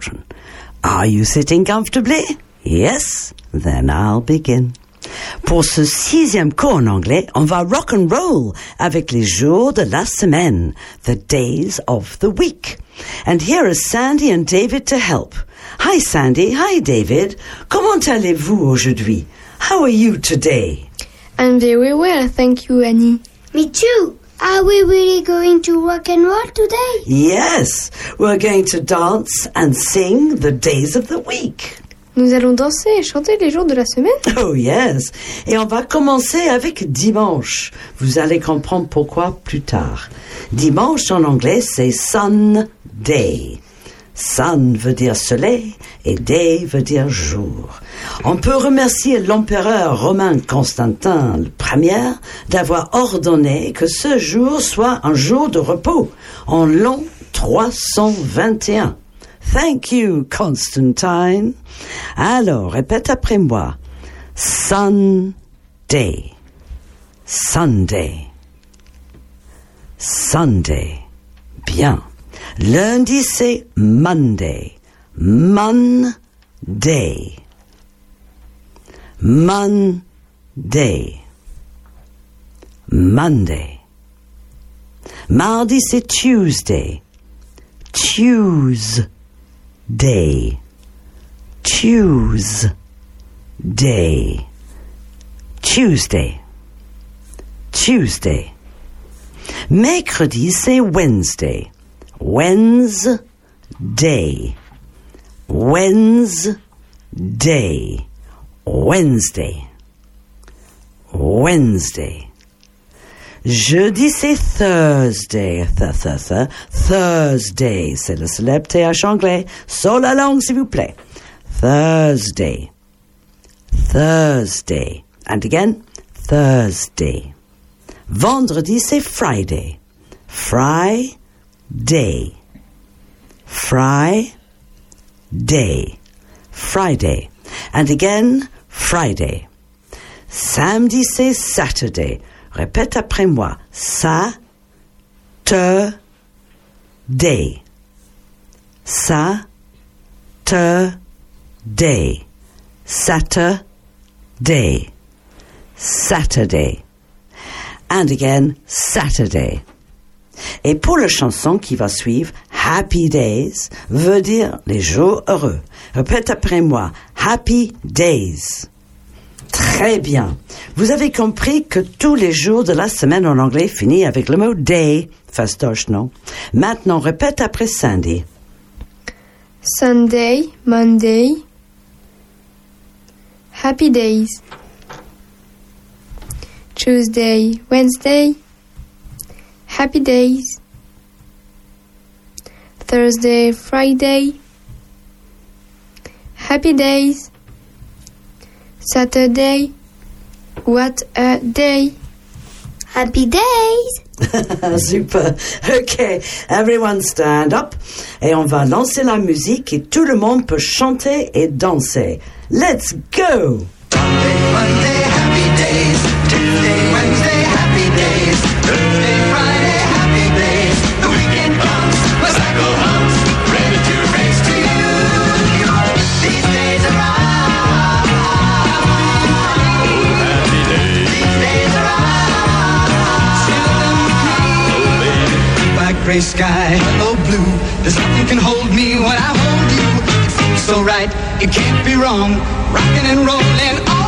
Hello, children. Are you sitting comfortably? Yes? Then I'll begin. Pour ce sixième cours en anglais, on va rock and roll avec les jours de la semaine, the days of the week. And here are Sandy and David to help. Hi Sandy, hi David. Comment allez-vous aujourd'hui? How are you today? I'm very well, thank you, Annie. Me too. Are we really going to rock and roll today? Yes, we're going to dance and sing the days of the week. Nous allons danser et chanter les jours de la semaine. Oh yes. Et on va commencer avec dimanche. Vous allez comprendre pourquoi plus tard. Dimanche en anglais, c'est Sunday. Sun veut dire soleil et day veut dire jour. On peut remercier l'empereur romain Constantin Ier d'avoir ordonné que ce jour soit un jour de repos en l'an 321. Thank you, Constantine. Alors, répète après moi. Sunday. Sunday. Sunday. Bien. Lundi, c'est Monday. Monday. Monday. Monday. Mardi, c'est Tuesday. Tuesday. Tuesday. Tuesday. Tuesday. Mercredi, c'est Wednesday. Wednesday. Wednesday. Wednesday. Wednesday. Jeudi, c'est Thursday. Th th th Thursday. C'est le célèbre TH anglais. Sur la langue, s'il vous plaît. Thursday. Thursday. And again, Thursday. Vendredi, c'est Friday. Friday. Friday. Friday. And again, Friday. Samedi, c'est Saturday. Répète après moi. Sa, te, day. Sa, te, day. Saturday. Saturday. And again, Saturday. Et pour la chanson qui va suivre, Happy Days veut dire les jours heureux. Répète après moi. Happy Days. Très bien. Vous avez compris que tous les jours de la semaine en anglais finissent avec le mot day. Fastoche, non? Maintenant, répète après Sandy. Sunday, Monday. Happy days. Tuesday, Wednesday. Happy days. Thursday, Friday. Happy days. Saturday. What a day. Happy days! Super. OK. Everyone stand up. Et on va lancer la musique et tout le monde peut chanter et danser. Let's go! Monday, sky, oh blue. There's nothing can hold me when I hold you. It feels so right, it can't be wrong. Rocking and rolling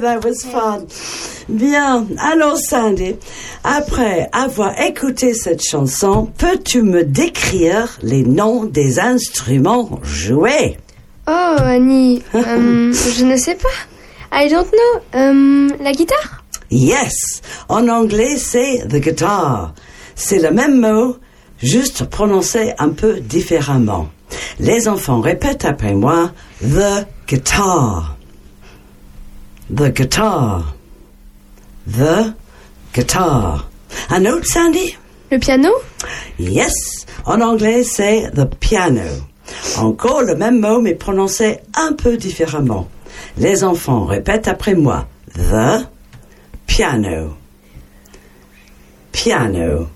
that was fun. Bien. Alors, Sandy, après avoir écouté cette chanson, peux-tu me décrire les noms des instruments joués? Oh, Annie, euh, je ne sais pas. I don't know. Euh, la guitare? Yes, en anglais c'est the guitar. C'est le même mot, juste prononcé un peu différemment. Les enfants répètent après moi the guitar. The guitar. The guitar. Un autre, Sandy? Le piano? Yes, en anglais c'est the piano. Encore le même mot mais prononcé un peu différemment. Les enfants répètent après moi the piano. Piano.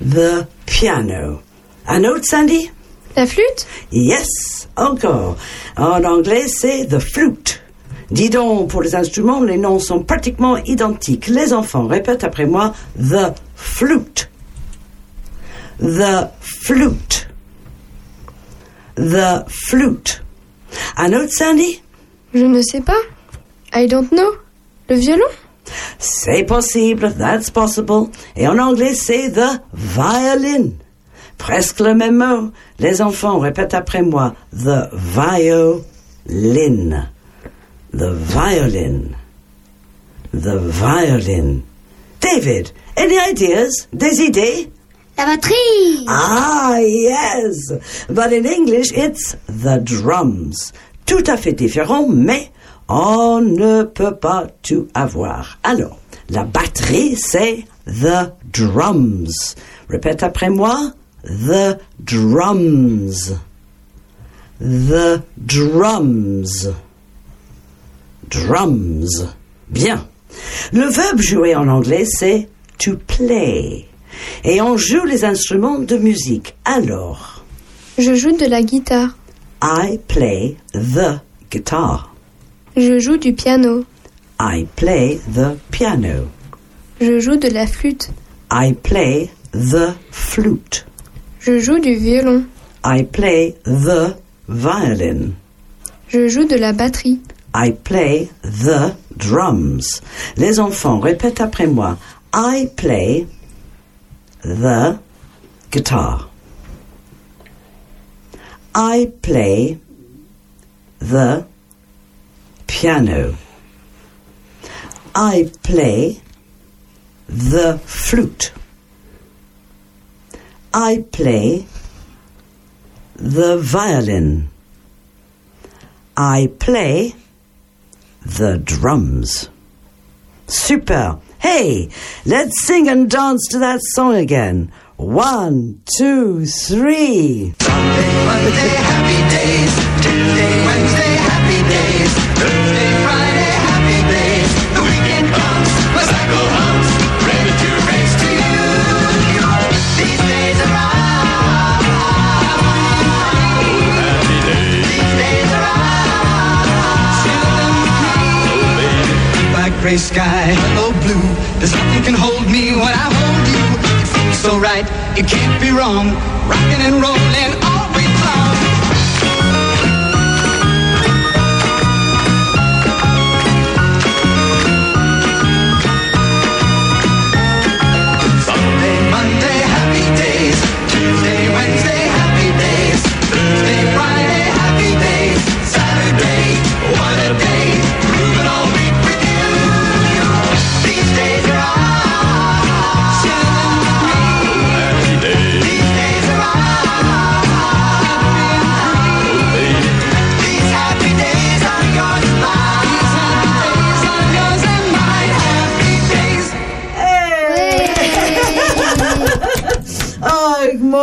The piano. Un autre, Sandy? La flûte? Yes, encore. En anglais, c'est the flute. Dis donc, pour les instruments, les noms sont pratiquement identiques. Les enfants répètent après moi the flute. The flute. The flute. Un autre, Sandy? Je ne sais pas. I don't know. Le violon? C'est possible, that's possible. Et en anglais, c'est the violin. Presque le même mot. Les enfants répètent après moi the violin. The violin. The violin. David, any ideas? Des idées? La batterie. Ah, yes. But in English, it's the drums. Tout à fait différent, mais on ne peut pas tout avoir. Alors, la batterie, c'est the drums. Répète après moi. The drums. The drums. Drums. Bien. Le verbe jouer en anglais, c'est to play. Et on joue les instruments de musique. Alors, Je joue de la guitare. I play the guitar. Je joue du piano. I play the piano. Je joue de la flûte. I play the flute. Je joue du violon. I play the violin. Je joue de la batterie. I play the drums. Les enfants répètent après moi. I play the guitar. I play the piano. I play the flute. I play the violin. I play the drums. Super. Hey, let's sing and dance to that song again. One, two, three. Monday, happy days. Gray sky, oh blue. There's nothing can hold me when I hold you. It feels so right, you can't be wrong. Rocking and rolling all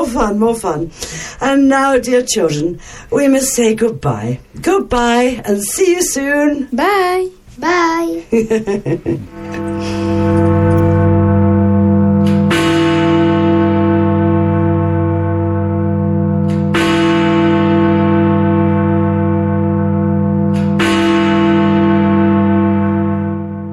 more fun, more fun. And now, dear children, we must say goodbye. Goodbye and see you soon. Bye Bye.